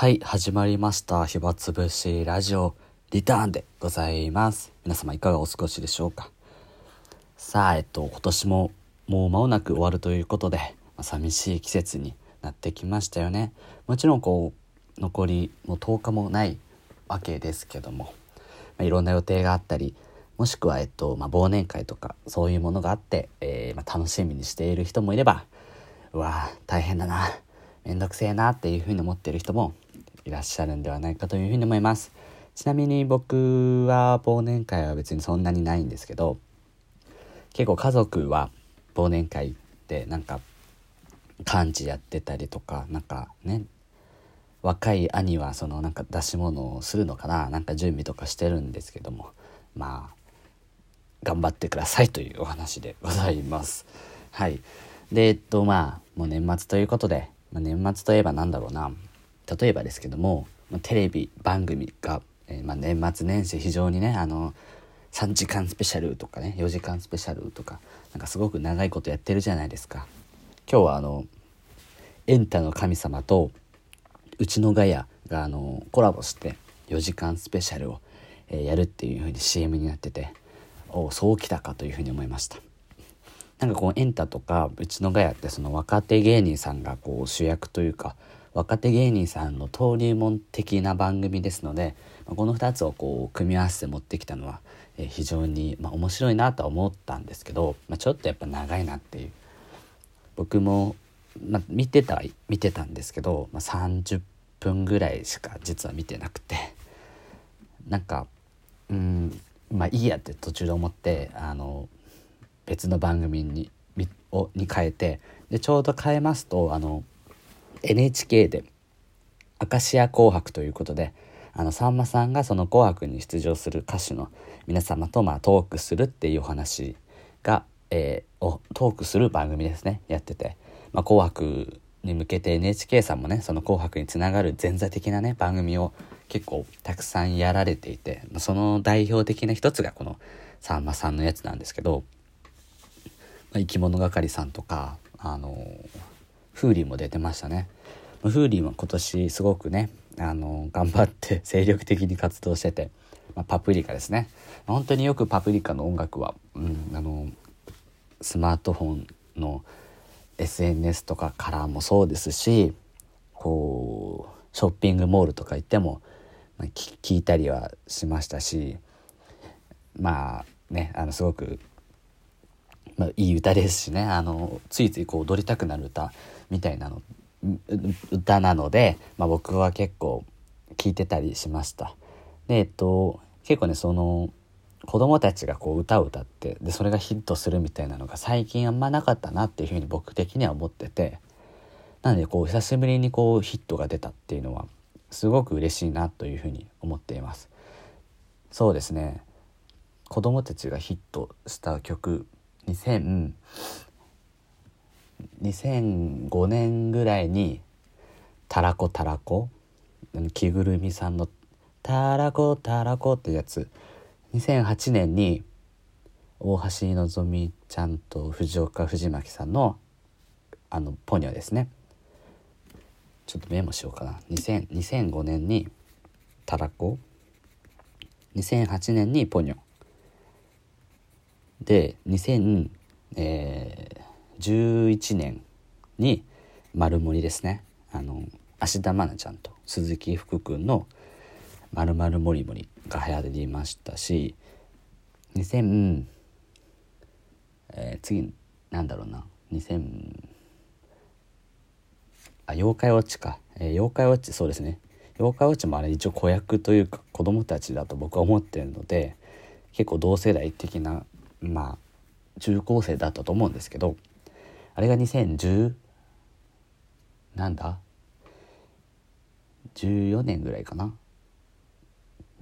はい、始まりました。暇つぶしラジオリターンでございます。皆様いかがお過ごしでしょうか？さあ、えっと、今年ももう間もなく終わるということで、まあ寂しい季節になってきましたよね。もちろんこう、残りもう10日もないわけですけども、まあ、いろんな予定があったり、もしくは、えっと、まあ、忘年会とかそういうものがあって、えーま、楽しみにしている人もいれば、うわ大変だなめんどくせえなっていうふうに思ってる人もいらっしゃるんではないかというふうに思いますちなみに僕は忘年会は別にそんなにないんですけど結構家族は忘年会でなんか幹事やってたりとかなんかね若い兄はそのなんか出し物をするのかななんか準備とかしてるんですけどもまあ頑張ってくださいというお話でございます。はい。で、えっと、まあ、もう年末ということで、まあ、年末といえばなんだろうな。例えばですけども、テレビ番組が、えーまあ、年末年始非常にね、あの、3時間スペシャルとかね、4時間スペシャルとか、なんかすごく長いことやってるじゃないですか。今日はあの、エンタの神様と、うちのガヤがあのコラボして4時間スペシャルを、えやるっていう風に CM になってておそうきたかという風に思いましたなんかこうエンタとかうちのガヤってその若手芸人さんがこう主役というか若手芸人さんの登竜門的な番組ですのでこの2つをこう組み合わせて持ってきたのは、非常に、まあ、面白いなとは思ったんですけど、まあ、ちょっとやっぱ長いなっていう。僕も、まあ、見てた見てたんですけど、まあ、30分ぐらいしか実は見てなくて。なんかうんまあいいやって途中で思ってあの別の番組にをに変えてでちょうど変えますとあの NHK で「明石家紅白」ということであのさんまさんがその「紅白」に出場する歌手の皆様とまあトークするっていうお話が、えーをトークする番組ですねやってて「まあ、紅白」に向けて NHK さんもねその「紅白」につながる前座的なね番組を結構たくさんやられていてその代表的な一つがこのさんまさんのやつなんですけど、まあ、生き物係さんとかあのフーリーも出てましたね。まフーリーも今年すごくねあの頑張って 精力的に活動してて、まあ、パプリカですね本当によくパプリカの音楽は、うん、あのスマートフォンの SNS とかからもそうですしこうショッピングモールとか行っても、まあ、聞いたりはしましたしまあねあのすごく、まあ、いい歌ですしね。あのついついこう踊りたくなる歌みたいなの歌なので、まあ、僕は結構聞いてたりしました。でえっと結構ねその子供たちがこう歌を歌ってでそれがヒットするみたいなのが最近あんまなかったなっていうふうに僕的には思っててなのでこう久しぶりにこうヒットが出たっていうのはすごく嬉しいなというふうに思っています。そうですね。子供たちがヒットした曲2000 2005年ぐらいに「たらこたらこ」着ぐるみさんの「たらこたらこ」ってやつ。2008年に大橋のぞみちゃんと藤岡藤巻さんのあのポニョですね。ちょっとメモしようかな。2000 2005年にたらこ2008年にポニョ。で2011年に丸森ですね。あの芦田愛菜ちゃんと鈴木福君の「まるまるもりもり」が流行りましたし2000、えー次なんだろうな。2000あ妖怪ウォッチか、えー妖怪ウォッチそうですね。妖怪ウォッチもあれ一応子役というか子供たちだと僕は思ってるので結構同世代的なまあ中高生だったと思うんですけどあれが2010なんだ？14年ぐらいかな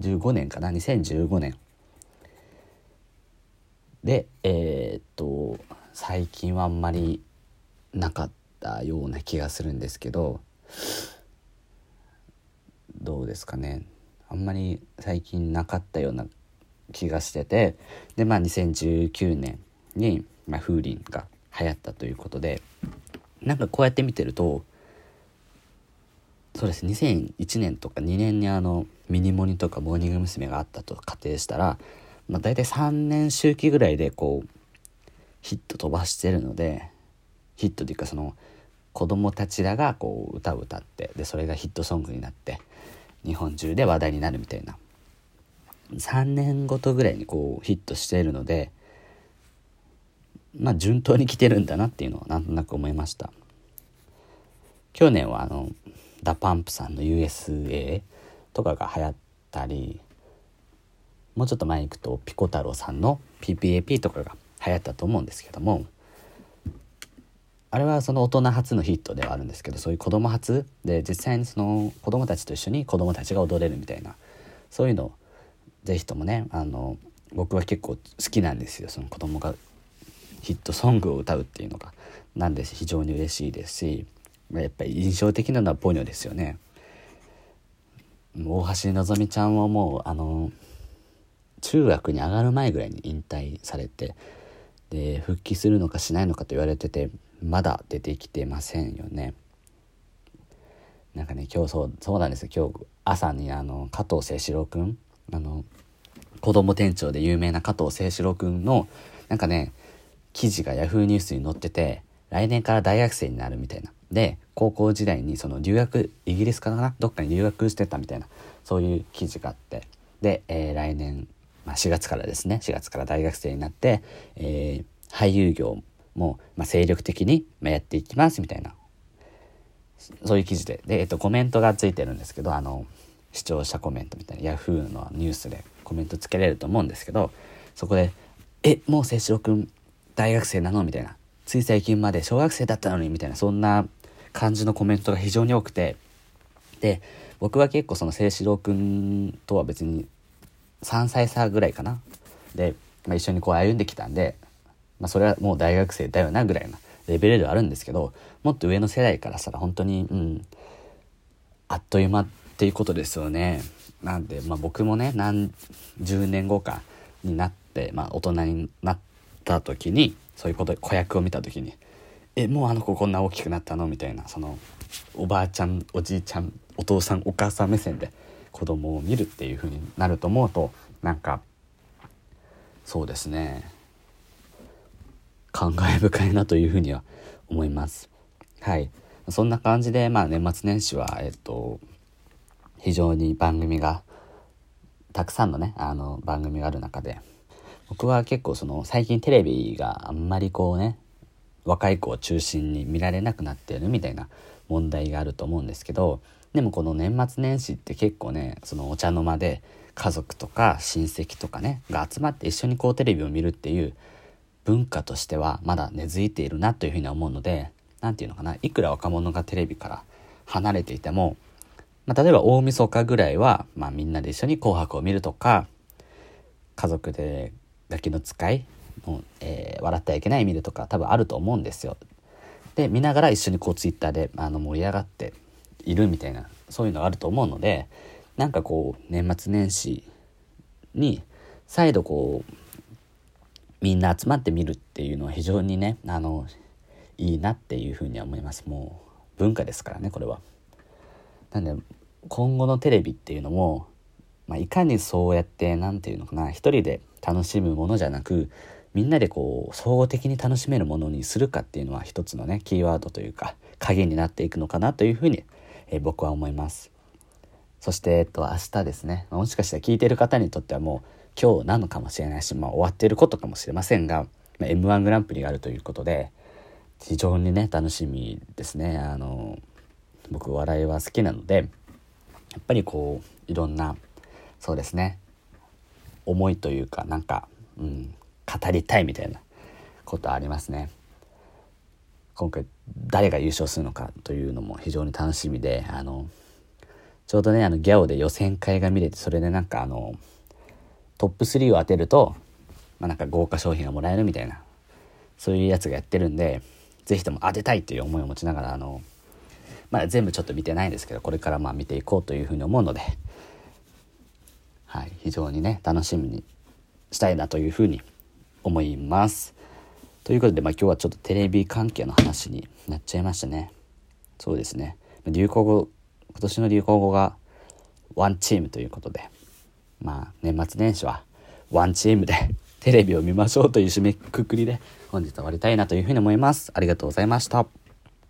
？15年かな？2015年。でえーっと最近はあんまりなかったような気がするんですけどどうですかね？あんまり最近なかったような気がしててでまあ2019年に、まあ、風鈴が流行ったということでなんかこうやって見てるとそうです2001年とか2年にあのミニモニとかモーニング娘。があったと仮定したら、まあ、大体3年周期ぐらいでこうヒット飛ばしてるのでヒットというかその子供たちらがこう歌を歌ってでそれがヒットソングになって日本中で話題になるみたいな3年ごとぐらいにこうヒットしているのでまあ順当に来てるんだなっていうのはなんとなく思いました。去年はあの DA PUMP さんの USA とかが流行ったりもうちょっと前に行くとピコ太郎さんの PPAP とかが流行ったと思うんですけどもあれはその大人初のヒットではあるんですけどそういう子供初で実際にその子供たちと一緒に子供たちが踊れるみたいなそういうのを是非ともねあの僕は結構好きなんですよその子供がヒットソングを歌うっていうのがなんで非常に嬉しいですしやっぱり印象的なのはポニョですよね。大橋のぞみちゃんはもうあの中学に上がる前ぐらいに引退されてで復帰するのかしないのかと言われててまだ出てきてませんよね。なんかね今日そうそうなんですよ今日朝にあの加藤清史郎くんあの子供店長で有名な加藤清史郎くんのなんかね記事が yahoo！ニュースに載ってて来年から大学生になるみたいな。で高校時代にその留学イギリスかな？どっかに留学してたみたいなそういう記事があって。で、えー、来年、まあ、4月からですね。4月から大学生になって、えー、俳優業も、まあ、精力的にやっていきますみたいな。そういう記事で。で、えっと、コメントがついてるんですけどあの視聴者コメントみたいな Yahoo のニュースでコメントつけれると思うんですけどそこで「えもう清志郎くん大学生なの?」みたいな「つい最近まで小学生だったのに」みたいなそんな感じのコメントが非常に多くて。で僕は結構その清志郎くんとは別に3歳差ぐらいかな？で、まあ、一緒にこう歩んできたんで、まあ、それはもう大学生だよなぐらいなレベルではあるんですけどもっと上の世代からしたら本当にうんあっという間っていうことですよね。なんで、まあ、僕もね何十年後かになって、まあ、大人になった時にそういうこと子役を見た時にえもうあの子こんな大きくなったの？みたいなそのおばあちゃんおじいちゃんお父さんお母さん目線で子供を見るっていう風になると思うとなんかそうですね感慨深いなというふうには思います。はいそんな感じで、まあ、年末年始は、えっと、非常に番組がたくさんのねあの番組がある中で僕は結構その最近テレビがあんまりこうね若い子を中心に見られなくなってるみたいな問題があると思うんですけどでもこの年末年始って結構ねそのお茶の間で家族とか親戚とかねが集まって一緒にこうテレビを見るっていう文化としてはまだ根付いているなというふうに思うので何て言うのかないくら若者がテレビから離れていても、まあ、例えば大晦日ぐらいは、まあ、みんなで一緒に「紅白」を見るとか家族でガキの使いもう、えー、笑ってはいけない見るとか多分あると思うんですよ。で見ながら一緒にこうツイッターであの盛り上がっているみたいなそういうのがあると思うのでなんかこう年末年始に再度こうみんな集まってみるっていうのは非常にねあのいいなっていうふうには思いますもう文化ですからねこれは。なんで今後のテレビっていうのも、まあ、いかにそうやって何て言うのかな一人で楽しむものじゃなくみんなでこう総合的に楽しめるものにするかっていうのは一つのねキーワードというか鍵になっていくのかなというふうに、えー、僕は思います。そして、えっと、明日ですね。もしかしたら聞いてる方にとってはもう今日なのかもしれないし、まあ、終わっていることかもしれませんが、まあ、m 1グランプリがあるということで非常にね楽しみですね。あの僕笑いは好きなのでやっぱりこういろんなそうですね思いというかなんか、うん、語りたいみたいなことありますね。今回誰が優勝するのかというのも非常に楽しみであのちょうどねあのギャオで予選会が見れてそれでなんかあのトップ3を当てると、まあ、なんか豪華商品がもらえるみたいなそういうやつがやってるんで是非とも当てたいっていう思いを持ちながらあのまだ全部ちょっと見てないんですけどこれからまあ見ていこうというふうに思うので、はい、非常にね楽しみにしたいなというふうに思います。ということで、まあ、今日はちょっとテレビ関係の話になっちゃいましたね。そうですね。流行語今年の流行語がワンチームということで、まあ年末年始はワンチームでテレビを見ましょうという締めくくりで本日は終わりたいなというふうに思います。ありがとうございました。